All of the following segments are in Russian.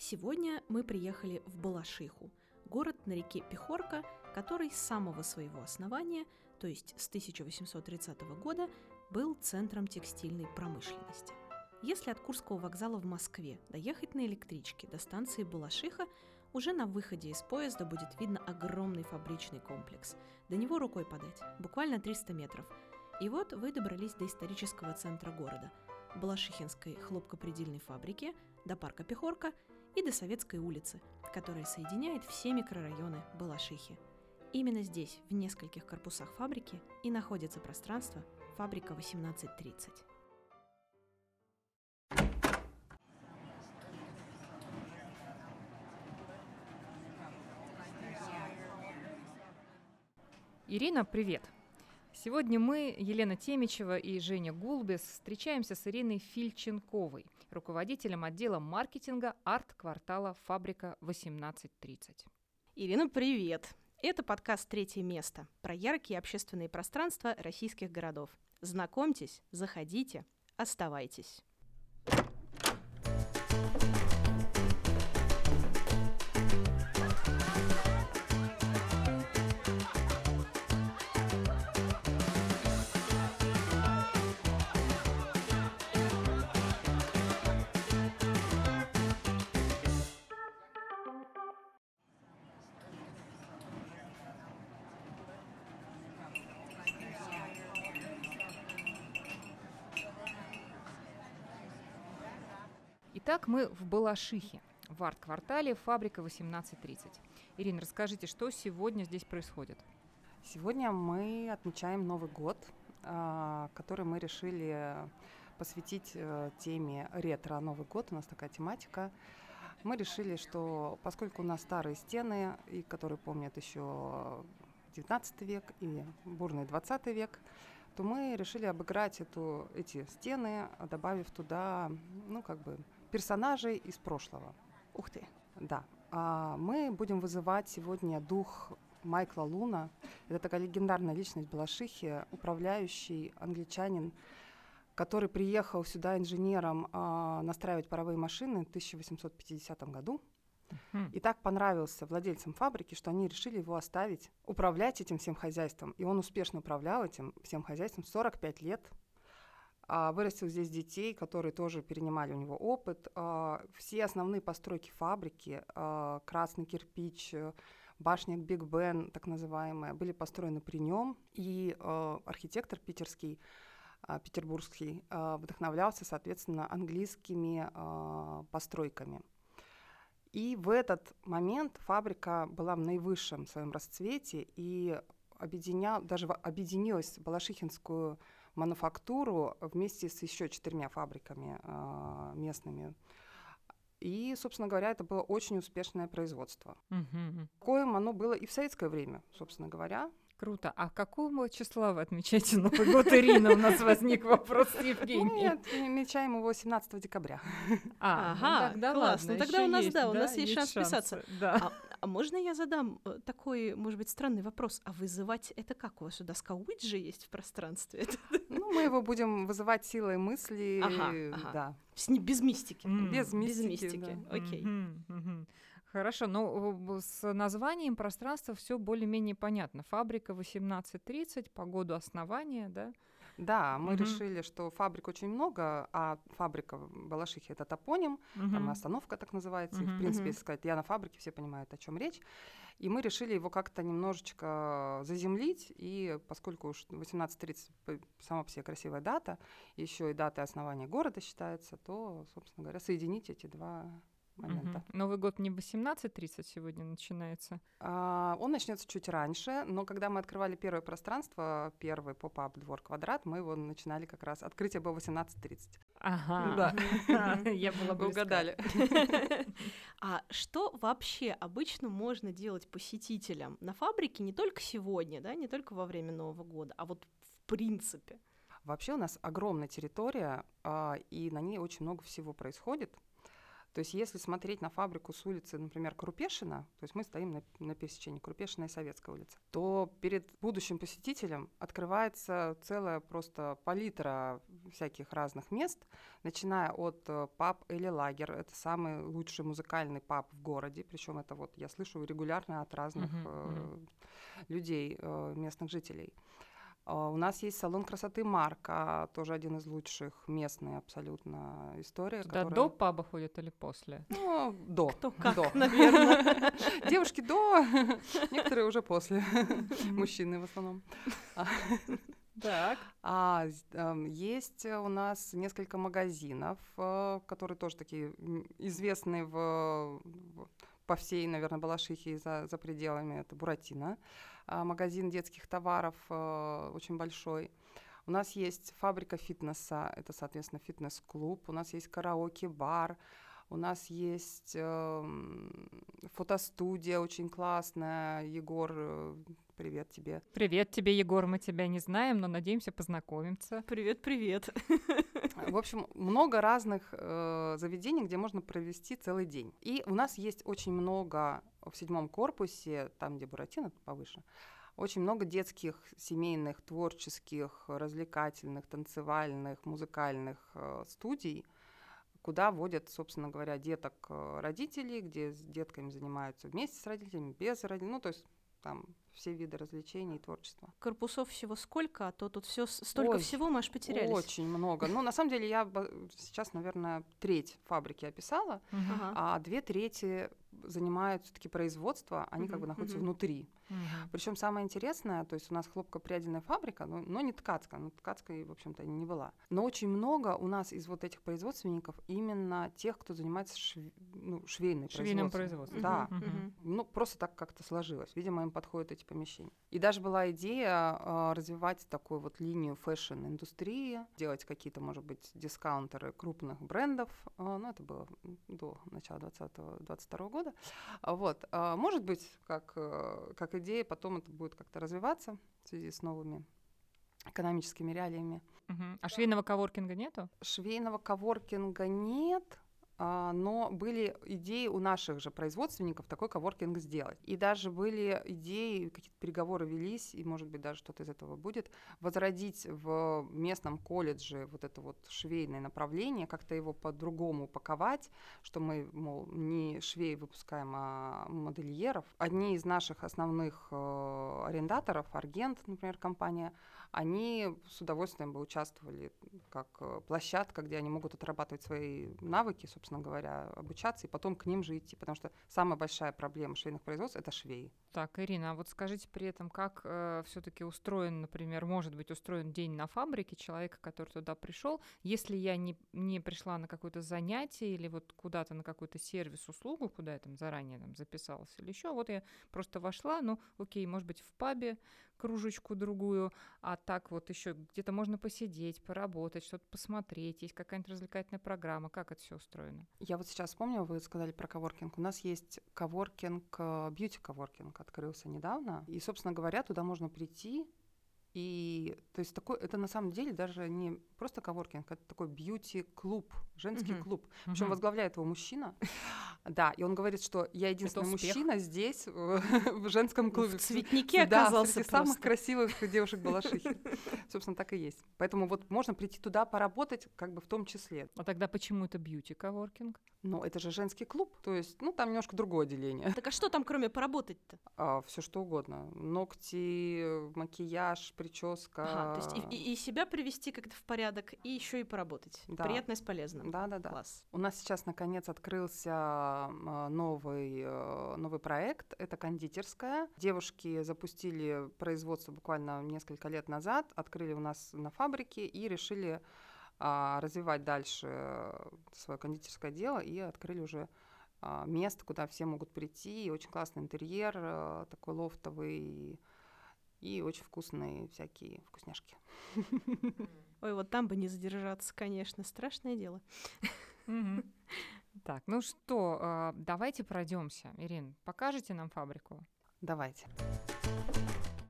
Сегодня мы приехали в Балашиху, город на реке Пехорка, который с самого своего основания, то есть с 1830 года, был центром текстильной промышленности. Если от Курского вокзала в Москве доехать на электричке до станции Балашиха, уже на выходе из поезда будет видно огромный фабричный комплекс. До него рукой подать, буквально 300 метров. И вот вы добрались до исторического центра города – Балашихинской хлопкопредельной фабрики, до парка Пехорка и до Советской улицы, которая соединяет все микрорайоны Балашихи. Именно здесь, в нескольких корпусах фабрики, и находится пространство «Фабрика 1830». Ирина, привет! Сегодня мы, Елена Темичева и Женя Гулбес, встречаемся с Ириной Фильченковой, руководителем отдела маркетинга арт-квартала «Фабрика 1830». Ирина, привет! Это подкаст «Третье место» про яркие общественные пространства российских городов. Знакомьтесь, заходите, оставайтесь. Итак, мы в Балашихе, в арт-квартале «Фабрика 1830». Ирина, расскажите, что сегодня здесь происходит? Сегодня мы отмечаем Новый год, а, который мы решили посвятить э, теме ретро Новый год. У нас такая тематика. Мы решили, что поскольку у нас старые стены, и которые помнят еще 19 век и бурный 20 век, то мы решили обыграть эту, эти стены, добавив туда, ну, как бы, персонажей из прошлого. Ух ты! Да. А мы будем вызывать сегодня дух Майкла Луна. Это такая легендарная личность Балашихи, управляющий англичанин, который приехал сюда инженером а, настраивать паровые машины в 1850 году. И так понравился владельцам фабрики, что они решили его оставить, управлять этим всем хозяйством. И он успешно управлял этим всем хозяйством 45 лет. А, Вырастил здесь детей, которые тоже перенимали у него опыт. А, Все основные постройки фабрики, а, красный кирпич, э, башня Биг Бен, так называемая, были построены при нем. И э, архитектор питерский, а, петербургский, а, вдохновлялся, соответственно, английскими постройками. И в этот момент фабрика была в наивысшем своем расцвете и объединя... даже объединилась Балашихинскую мануфактуру вместе с еще четырьмя фабриками а, местными. И, собственно говоря, это было очень успешное производство. Мгм. Коим оно было и в советское время, собственно говоря. Круто. А какого числа вы отмечаете Новый год, Ирина? У нас возник вопрос с Евгением. Нет, отмечаем его 17 декабря. А, ну Ага, тогда класс. ладно, Ну тогда у нас, да, у нас есть шанс вписаться. Да. А, а можно я задам э, такой, может быть, странный вопрос? А вызывать это как? У вас сюда скауиджи есть в пространстве? Ну, мы его будем вызывать силой мысли. Ага, ага. Да. без мистики. М. Без Без мистики, мистики. да. Окей. Мгм, мгм. Хорошо, ну с названием пространства все более-менее понятно. Фабрика 1830, по году основания, да? Да, мы Мгм. решили, что фабрик очень много, а фабрика в Балашихе это топоним, там и Мгм. остановка так называется. И, Мгм. в принципе, если сказать, я на фабрике, все понимают, о чем речь. И мы решили его как-то немножечко заземлить, и поскольку уж 18.30 п- сама по себе красивая дата, еще и дата основания города считается, то, собственно говоря, соединить эти два момента. Мгм. Новый год не в 18.30 сегодня начинается. А, Он начнется чуть раньше, но когда мы открывали первое пространство, первый поп-ап двор квадрат, мы его начинали как раз, открытие было 18.30. Ага. Да. Я была близка. угадали. А что вообще обычно можно делать посетителям на фабрике не только сегодня, да, не только во время Нового года, а вот в принципе? Вообще у нас огромная территория, а, и на ней очень много всего происходит. То есть если смотреть на фабрику с улицы, например, Крупешина, то есть мы стоим на, на пересечении Крупешина и Советской улицы, то перед будущим посетителем открывается целая просто палитра всяких разных мест, начиная от э, паб или лагер. Это самый лучший музыкальный паб в городе, причем это вот я слышу регулярно от разных э, мгм. людей, э, местных жителей. А, У нас есть салон красоты Марка, тоже один из лучших, местный абсолютно история. Туда которая- до паба ходят или после? Ну, до. Кто как, до. наверное. Девушки до, некоторые уже после. Мужчины в основном. Так. А эм, есть у нас несколько магазинов, э, которые тоже такие известные в, по всей, наверное, Балашихе и за, за пределами. Это Буратино, магазин детских товаров э, очень большой. У нас есть фабрика фитнеса, это, соответственно, фитнес-клуб. У нас есть караоке-бар. У нас есть эм, фотостудия очень классная. Егор, э, привет тебе. Привет тебе, Егор, мы тебя не знаем, но надеемся познакомиться. Привет, привет. В общем, много разных э, заведений, где можно провести целый день. И у нас есть очень много в седьмом корпусе, там, где Буратино повыше, очень много детских, семейных, творческих, развлекательных, танцевальных, музыкальных э, студий, куда водят, собственно говоря, деток э, родителей, где с детками занимаются вместе с родителями, без родителей, ну, то есть там все виды развлечений и творчества. Корпусов всего сколько, а то тут все столько Ой, всего, мы аж потерялись. Очень много. Ну, на самом деле, я сейчас, наверное, треть фабрики описала, а две трети занимают все-таки производство, они как бы находятся внутри. Причем самое интересное, то есть у нас хлопкопрядельная фабрика, но, но не ткацкая, ну ткацкой, в общем-то, не была. Но очень много у нас из вот этих производственников именно тех, кто занимается шв- ну, швейной Швейным производством. производством. Да. Ну, просто так как-то сложилось. Видимо, им подходят эти помещения. И даже была идея а, развивать такую вот линию fashion-индустрии, делать какие-то, может быть, дискаунтеры крупных брендов. А, Ну, это было до начала 2022 года. А, Вот. Может быть, как, э, как идея, потом это будет как-то развиваться в связи с новыми экономическими реалиями. Мгм. А швейного коворкинга нету? Швейного коворкинга нет, но были идеи у наших же производственников такой коворкинг сделать. И даже были идеи, какие-то переговоры велись, и, может быть, даже что-то из этого будет, возродить в местном колледже вот это вот швейное направление, как-то его по-другому упаковать, что мы, мол, не швей выпускаем, а модельеров. Одни из наших основных э, арендаторов, Аргент, например, компания, они с удовольствием бы участвовали как э, площадка, где они могут отрабатывать свои навыки, собственно говоря, обучаться и потом к ним же идти, потому что самая большая проблема швейных производств это швеи. Так, Ирина, а вот скажите при этом, как все-таки устроен, например, может быть устроен день на фабрике человека, который туда пришел, если я не, не пришла на какое-то занятие или вот куда-то на какой-то сервис, услугу, куда я там заранее там записалась или еще, вот я просто вошла, ну, окей, может быть, в пабе кружечку другую, а так вот еще где-то можно посидеть, поработать, что-то посмотреть, есть какая-нибудь развлекательная программа, как это все устроено? Я вот сейчас вспомнила, вы сказали про коворкинг. У нас есть коворкинг, бьюти-коворкинг открылся недавно. И, собственно говоря, туда можно прийти и, то есть, такой, это на самом деле даже не просто коворкинг, это такой бьюти-клуб, женский Мгм. клуб. Причем Мгм. возглавляет его мужчина. Да, и он говорит, что я единственный мужчина здесь, в, в женском клубе. В цветнике Да, оказался среди самых просто. красивых девушек Балашихи. Собственно, так и есть. Поэтому вот можно прийти туда поработать, как бы в том числе. А тогда почему это бьюти-коворкинг? Но это же женский клуб, то есть, ну, там немножко другое деление. Так а что там, кроме поработать-то? все что угодно. Ногти, макияж, прическа. Ага, то есть и, и- и себя привести как-то в порядок, и еще и поработать. Да. Приятное с полезным. Да-да-да. Класс. У нас сейчас, наконец, открылся а, новый, э, новый проект. Это кондитерская. Девушки запустили производство буквально несколько лет назад, открыли у нас на фабрике и решили а, развивать дальше свое кондитерское дело и открыли уже а, место, куда все могут прийти. И очень классный интерьер, э, такой лофтовый, и, очень вкусные всякие вкусняшки. Ой, вот там бы не задержаться, конечно, страшное дело. Так, ну что, а, давайте пройдемся. Ирин, покажете нам фабрику? Давайте.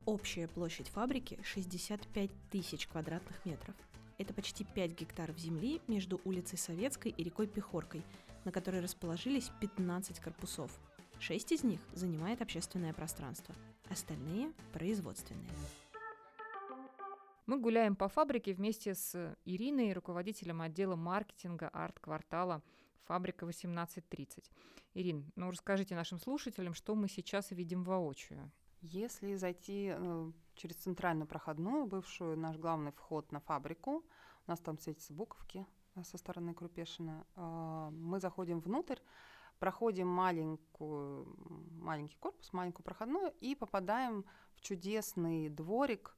Общая площадь фабрики 65 тысяч квадратных метров. Это почти 5 гектаров земли между улицей Советской и рекой Пехоркой. на которой расположились 15 корпусов. Шесть из них занимает общественное пространство, остальные – производственные. Мы гуляем по фабрике вместе с Ириной, руководителем отдела маркетинга арт-квартала «Фабрика 1830». Ирин, ну расскажите нашим слушателям, что мы сейчас видим воочию. Если зайти э, через центральную проходную, бывшую наш главный вход на фабрику, у нас там светятся буковки э, со стороны Крупешина, э, мы заходим внутрь, проходим маленькую, маленький корпус, маленькую проходную и попадаем в чудесный дворик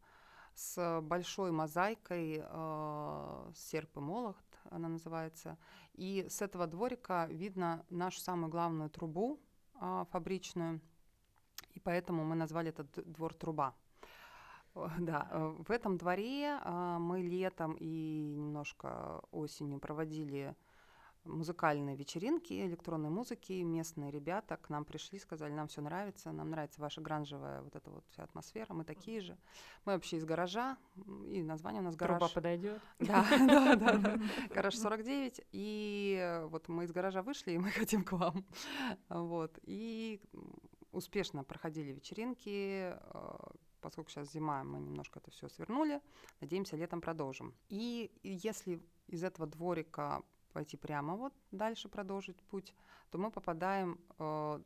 с большой мозаикой э, серп и молот, она называется. И с этого дворика видно нашу самую главную трубу э, фабричную, и поэтому мы назвали этот двор труба. Да, э, в этом дворе э, мы летом и немножко осенью проводили музыкальные вечеринки электронной музыки. Местные ребята к нам пришли, сказали, нам все нравится, нам нравится ваша гранжевая вот эта вот вся атмосфера, мы такие же. Мы вообще из гаража, и название у нас гараж. Труба подойдет. Да, да, да. Гараж 49. И вот мы из гаража вышли, и мы хотим к вам. Вот. И успешно проходили вечеринки, э, поскольку сейчас зима, мы немножко это все свернули. Надеемся, летом продолжим. И если из этого дворика пойти прямо вот дальше продолжить путь, то мы попадаем э,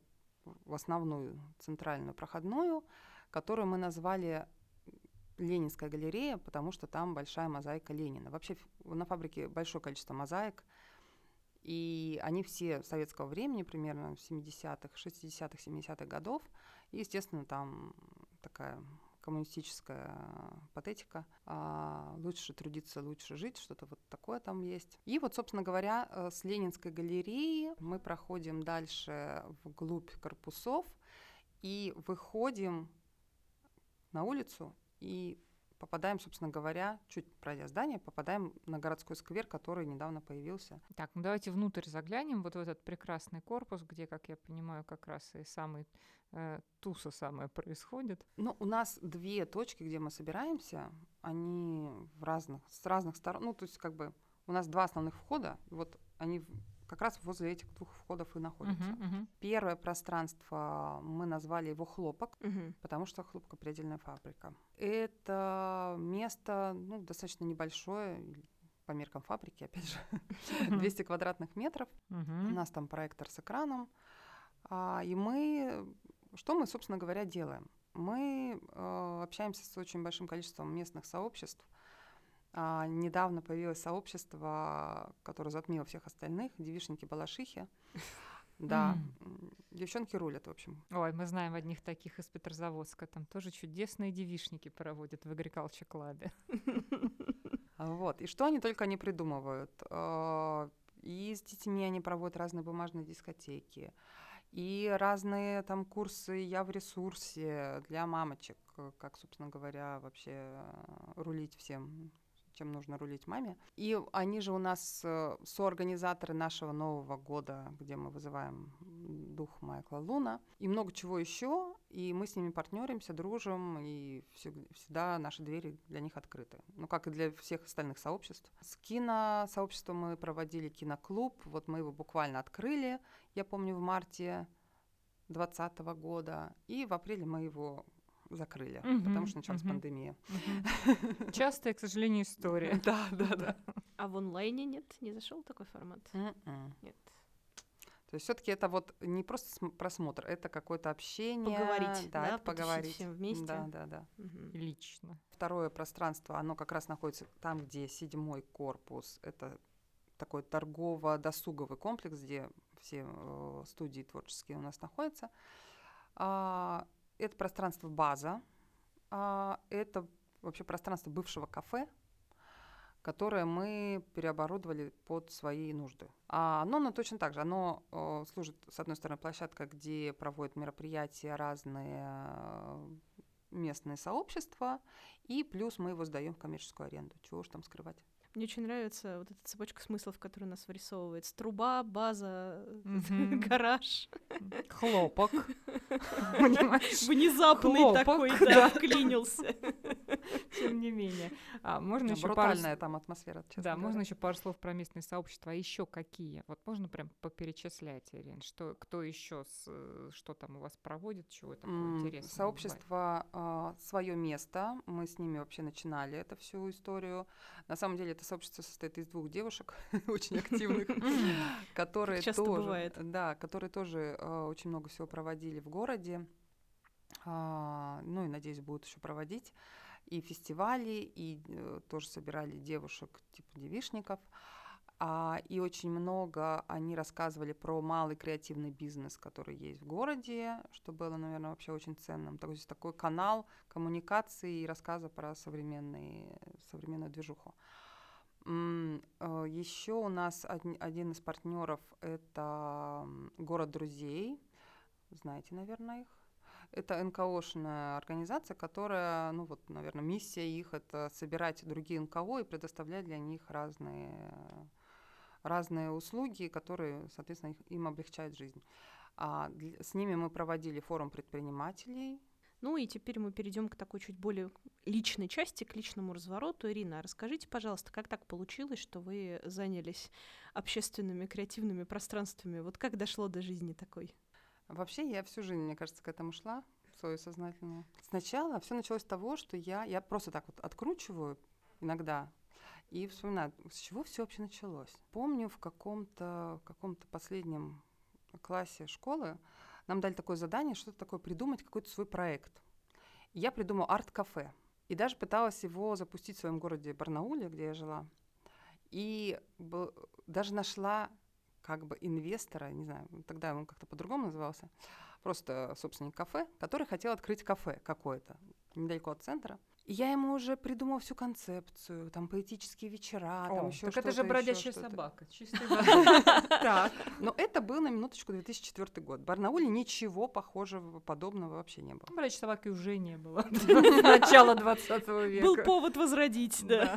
в основную центральную проходную, которую мы назвали Ленинская галерея, потому что там большая мозаика Ленина. Вообще на фабрике большое количество мозаик, и они все советского времени, примерно 70-х, 60-х, 70-х годов. И, естественно, там такая коммунистическая патетика. А, лучше трудиться, лучше жить, что-то вот такое там есть. И вот, собственно говоря, э, с Ленинской галереи мы проходим дальше вглубь корпусов и выходим на улицу и попадаем, собственно говоря, чуть пройдя здание, попадаем на городской сквер, который недавно появился. Так, ну давайте внутрь заглянем, вот в этот прекрасный корпус, где, как я понимаю, как раз и самый э, туса самое происходит. Ну, у нас две точки, где мы собираемся, они в разных, с разных сторон, ну, то есть как бы у нас два основных входа, вот они как раз возле этих двух входов и находятся. Uh-huh, uh-huh. Первое пространство мы назвали его хлопок, uh-huh. потому что хлопкопредельная фабрика. Это место ну, достаточно небольшое, по меркам фабрики, опять же, 200 квадратных метров. У нас там проектор с экраном. А, и мы, что мы, собственно говоря, делаем? Мы э, общаемся с очень большим количеством местных сообществ, а, недавно появилось сообщество, которое затмило всех остальных, девишники-балашихи. Да, девчонки рулят, в общем. Ой, мы знаем одних таких из Петрозаводска. Там тоже чудесные девишники проводят в Agriculture клабе. Вот, и что они только не придумывают. А, и с детьми они проводят разные бумажные дискотеки, и разные там курсы «Я в ресурсе» для мамочек, как, собственно говоря, вообще рулить всем чем нужно рулить маме. И они же у нас э, соорганизаторы нашего Нового года, где мы вызываем дух Майкла Луна. И много чего еще. И мы с ними партнеримся, дружим, и всегда наши двери для них открыты. Ну, как и для всех остальных сообществ. С киносообществом мы проводили киноклуб. Вот мы его буквально открыли, я помню, в марте 2020 года. И в апреле мы его закрыли, угу, потому что началась угу. пандемия. Угу. Частая, к сожалению, история. Да, да, да. А в онлайне нет? Не зашел такой формат? М-м. Нет. То есть все-таки это вот не просто просмотр, это какое-то общение. Поговорить, да, да поговорить. всем вместе. Да, да, да. Угу. Лично. Второе пространство, оно как раз находится там, где седьмой корпус. Это такой торгово-досуговый комплекс, где все э, студии творческие у нас находятся. А, это пространство база, а, это вообще пространство бывшего кафе, которое мы переоборудовали под свои нужды. А оно, оно точно так же. Оно э, служит, с одной стороны, площадка, где проводят мероприятия разные э, местные сообщества, и плюс мы его сдаем в коммерческую аренду. Чего уж там скрывать. Мне очень нравится вот эта цепочка смыслов, которая у нас вырисовывается. Труба, база, гараж. Хлопок. Внезапный такой, да, вклинился. тем не менее. А, можно еще пару... Брутальная там атмосфера, честно Да, говоря. можно еще пару слов про местные сообщества. А еще какие? Вот можно прям поперечислять, Ирин, что кто еще, с, э, что там у вас проводит, чего такое интересное? бывает? Сообщество свое место. Мы с ними вообще начинали эту всю историю. На самом деле это сообщество состоит из двух девушек, очень активных, которые тоже, да, которые тоже э, очень много всего проводили в городе. А, Ну и, надеюсь, будут еще проводить и фестивали, и э, тоже собирали девушек типа девишников. А, и очень много они рассказывали про малый креативный бизнес, который есть в городе, что было, наверное, вообще очень ценным. То есть такой канал коммуникации и рассказа про современные, современную движуху. Еще у нас один из партнеров это город друзей. Знаете, наверное, их. Это НКОшная организация, которая, ну вот, наверное, миссия их это собирать другие НКО и предоставлять для них разные, разные услуги, которые, соответственно, их- им облегчают жизнь. А с ними мы проводили форум предпринимателей. Ну и теперь мы перейдем к такой чуть более личной части, к личному развороту. Ирина, расскажите, пожалуйста, как так получилось, что вы занялись общественными креативными пространствами? Вот как дошло до жизни такой? Вообще я всю жизнь, мне кажется, к этому шла, свою сознательную. Сначала все началось с того, что я, я просто так вот откручиваю иногда и вспоминаю, с чего все вообще началось. Помню, в каком-то каком-то последнем классе школы нам дали такое задание, что-то такое придумать, какой-то свой проект. Я придумала арт-кафе. И даже пыталась его запустить в своем городе Барнауле, где я жила. И б- даже нашла как бы инвестора, не знаю, тогда он как-то по-другому назывался, просто собственник кафе, который хотел открыть кафе какое-то недалеко от центра. И я ему уже придумала всю концепцию, там поэтические вечера, там О, еще так это же что-то, бродячая что-то. собака, чистой воды. Так, но это был на минуточку 2004 год. В Барнауле ничего похожего, подобного вообще не было. Бродячей собаки уже не было. С начала 20 века. Был повод возродить, да.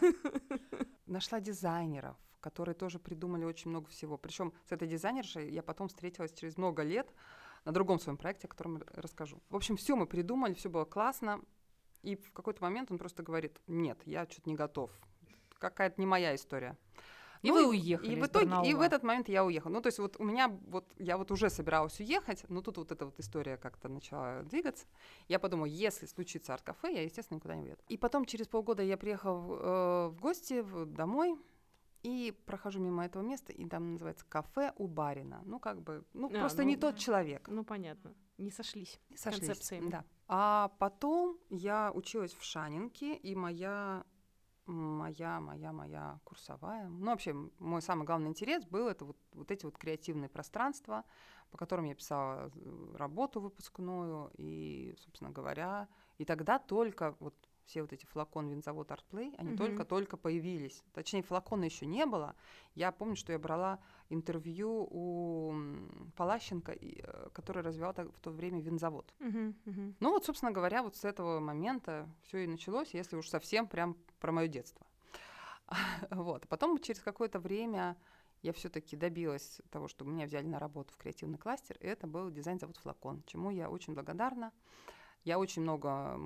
Нашла дизайнеров, которые тоже придумали очень много всего. Причем с этой дизайнершей я потом встретилась через много лет на другом своем проекте, о котором расскажу. В общем, все мы придумали, все было классно. И в какой-то момент он просто говорит, нет, я что-то не готов. Какая-то не моя история. И Ну вы уехали И в итоге, и в Барнаула. этот момент я уехала. Ну, то есть вот у меня, вот я вот уже собиралась уехать, но тут вот эта вот история как-то начала двигаться. Я подумала, если случится арт-кафе, я, естественно, никуда не уеду. И потом через полгода я приехала в, э, в гости в- домой, и прохожу мимо этого места, и там называется кафе у барина. Ну, как бы, ну, А, просто ну, не тот человек. Ну, понятно. Не сошлись. Не сошлись, концепциями. Да. А потом я училась в Шанинке, и моя моя, моя, моя курсовая. Ну, вообще, мой самый главный интерес был это вот, вот эти вот креативные пространства, по которым я писала э, работу выпускную, и, собственно говоря, и тогда только вот все вот эти флакон винзавод Артплей, они Мгм. только-только появились. Точнее, флакона еще не было. Я помню, что я брала интервью у Палащенко, э, который развивал в то время винзавод. Мгм, мгм. Ну вот, собственно говоря, вот с этого момента все и началось, если уж совсем прям про мое детство. Вот. Потом через какое-то время я все-таки добилась того, что меня взяли на работу в креативный кластер, и это был дизайн-завод «Флакон», чему я очень благодарна. Я очень много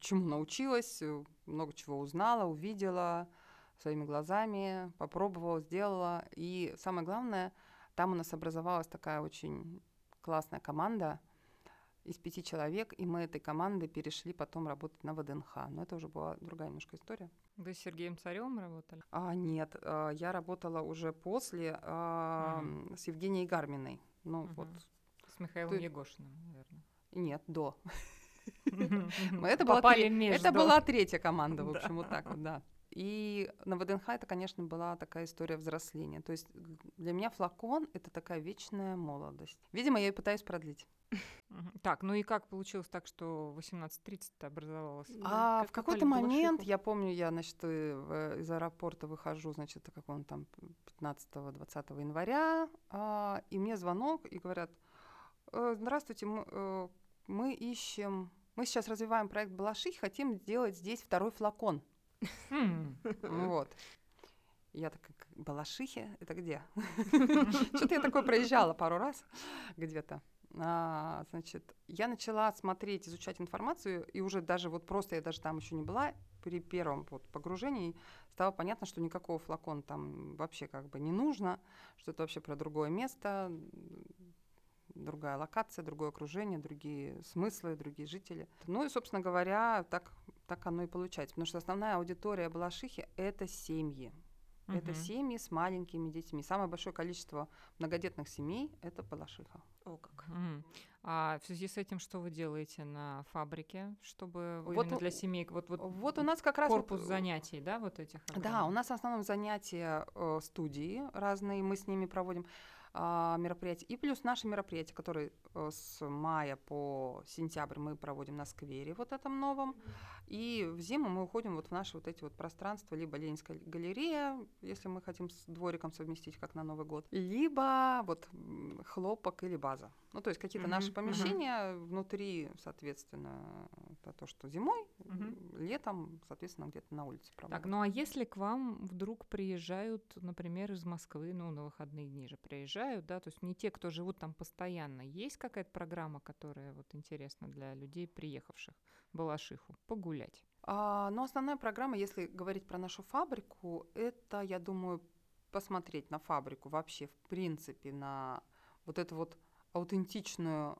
чему научилась, э, много чего узнала, увидела своими глазами, попробовала, сделала. И самое главное, там у нас образовалась такая очень классная команда из пяти человек, и мы этой командой перешли потом работать на ВДНХ. Но это уже была другая немножко история. Вы с Сергеем Царем работали? А, нет, а, я работала уже после Мгм. с Евгенией Гарминой. Ну Мгм. вот, С Михаилом Ты- Егошиным, наверное. Нет, до. Это была, Попали между. это была третья команда, в общем, вот так вот, да. И на ВДНХ это, конечно, была такая история взросления. То есть для меня флакон — это такая вечная молодость. Видимо, я ее пытаюсь продлить. Так, ну и как получилось так, что 18.30 образовалось? А как в какой-то момент, я помню, я, значит, э, из аэропорта выхожу, значит, как он там, 15-20 января, а, и мне звонок, и говорят, «Э, здравствуйте, мы, ищем, мы сейчас развиваем проект Балашихи, хотим сделать здесь второй флакон. М. Ну Вот. Я такая, «К- Балашихи? Это где? Что-то я такое проезжала пару раз где-то. а, значит, я начала смотреть, изучать информацию, и уже даже вот просто я даже там еще не была, при первом вот погружении стало понятно, что никакого флакона там вообще как бы не нужно, что это вообще про другое место, другая локация, другое окружение, другие смыслы, другие жители. Ну и, собственно говоря, так, так оно и получается. Потому что основная аудитория Балашихи — это семьи. Uh-huh. Это семьи с маленькими детьми. Самое большое количество многодетных семей — это Балашиха. О, как. Uh-huh. А в связи с этим что вы делаете на фабрике, чтобы вот, именно для семей? Вот, вот, вот у нас как раз корпус вот, занятий, да, вот этих? Огромных? Да, у нас в основном занятия э, студии разные, мы с ними проводим мероприятий. И плюс наши мероприятия, которые э, с мая по сентябрь мы проводим на сквере вот этом новом. И в зиму мы уходим вот в наши вот эти вот пространства, либо Ленинская галерея, если мы хотим с двориком совместить, как на Новый год, либо вот хлопок или база. Ну, то есть какие-то mm-hmm. наши помещения mm-hmm. внутри, соответственно, это то, что зимой, mm-hmm. летом, соответственно, где-то на улице проводим. Так, ну а если к вам вдруг приезжают, например, из Москвы, ну, на выходные дни же приезжают, да, то есть не те, кто живут там постоянно, есть какая-то программа, которая вот интересна для людей, приехавших в Балашиху, погулять? А, ну, основная программа, если говорить про нашу фабрику, это, я думаю, посмотреть на фабрику вообще, в принципе, на вот это вот аутентичную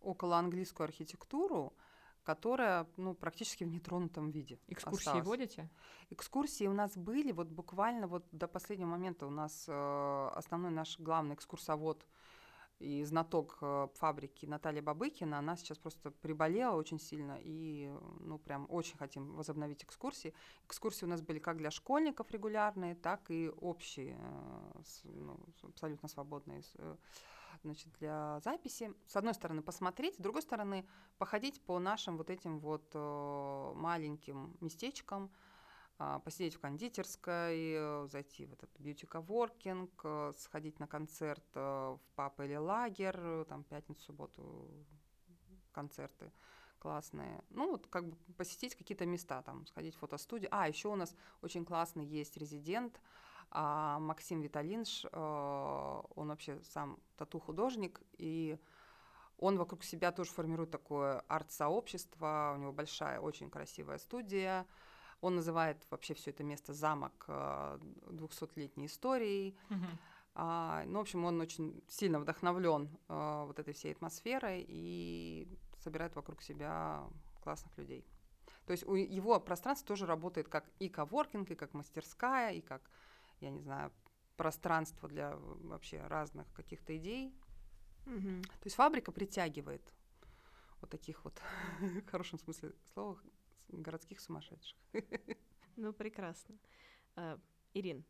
околоанглийскую архитектуру, которая ну, практически в нетронутом виде. Экскурсии осталась. водите? Экскурсии у нас были, вот буквально вот до последнего момента у нас э, основной наш главный экскурсовод и знаток э, фабрики Наталья Бабыкина, она сейчас просто приболела очень сильно, и ну прям очень хотим возобновить экскурсии. Экскурсии у нас были как для школьников регулярные, так и общие, э, ну, абсолютно свободные. Э, значит, для записи. С одной стороны, посмотреть, с другой стороны, походить по нашим вот этим вот маленьким местечкам, посидеть в кондитерской, э, зайти в этот бьюти-коворкинг, э, сходить на концерт э, в папа или лагерь, э, там пятницу, субботу концерты классные. Ну, вот как бы посетить какие-то места, там, сходить в фотостудию. А, еще у нас очень классный есть резидент, а Максим Виталинш, он вообще сам тату-художник, и он вокруг себя тоже формирует такое арт-сообщество, у него большая, очень красивая студия. Он называет вообще все это место замок 200-летней э, историей. Mm-hmm. А, ну, в общем, он очень сильно вдохновлен а, вот этой всей атмосферой и собирает вокруг себя классных людей. То есть у его пространство тоже работает как и коворкинг, и как мастерская, и как я не знаю, пространство для вообще разных каких-то идей. Угу. То есть фабрика притягивает вот таких вот, в хорошем смысле слова, городских сумасшедших. Ну, прекрасно. Uh, Ирин,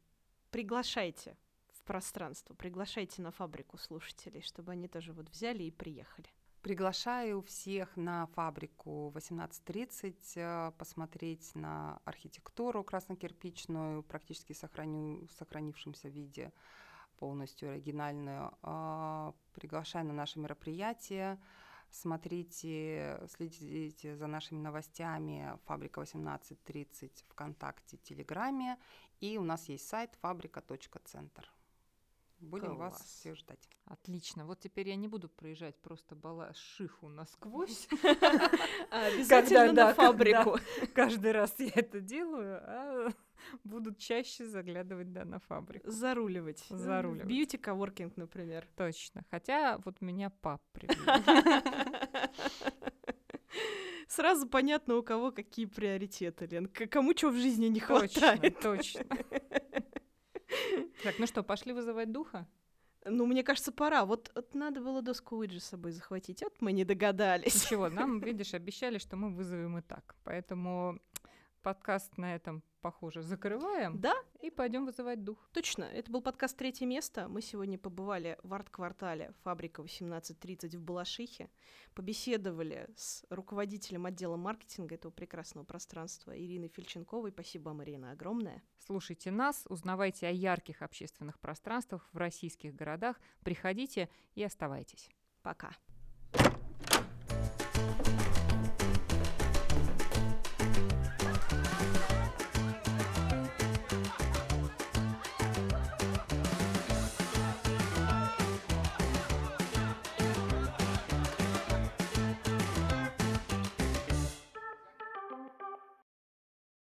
приглашайте в пространство, приглашайте на фабрику слушателей, чтобы они тоже вот взяли и приехали. Приглашаю всех на фабрику 18.30 э, посмотреть на архитектуру краснокирпичную, практически сохраню, в сохранившемся виде, полностью оригинальную. А, приглашаю на наше мероприятие. Смотрите, следите за нашими новостями «Фабрика 18.30» ВКонтакте, Телеграме. И у нас есть сайт фабрика.центр. Будем Класс. вас всех ждать. Отлично. Вот теперь я не буду проезжать просто Балашиху насквозь. Обязательно на фабрику. Каждый раз я это делаю, а будут чаще заглядывать да, на фабрику. Заруливать. Заруливать. Бьюти-коворкинг, например. Точно. Хотя вот меня пап Сразу понятно, у кого какие приоритеты, Лен. Кому что в жизни не хватает. Точно, точно. Так, ну что, пошли вызывать духа? Ну, мне кажется, пора. Вот, вот надо было доску Уиджи с собой захватить. Вот мы не догадались. Ничего, нам, видишь, обещали, что мы вызовем и так. Поэтому подкаст на этом, похоже, закрываем. Да. И пойдем вызывать дух. Точно. Это был подкаст «Третье место». Мы сегодня побывали в арт-квартале «Фабрика 1830» в Балашихе. Побеседовали с руководителем отдела маркетинга этого прекрасного пространства Ириной Фильченковой. Спасибо вам, Ирина, огромное. Слушайте нас, узнавайте о ярких общественных пространствах в российских городах. Приходите и оставайтесь. Пока.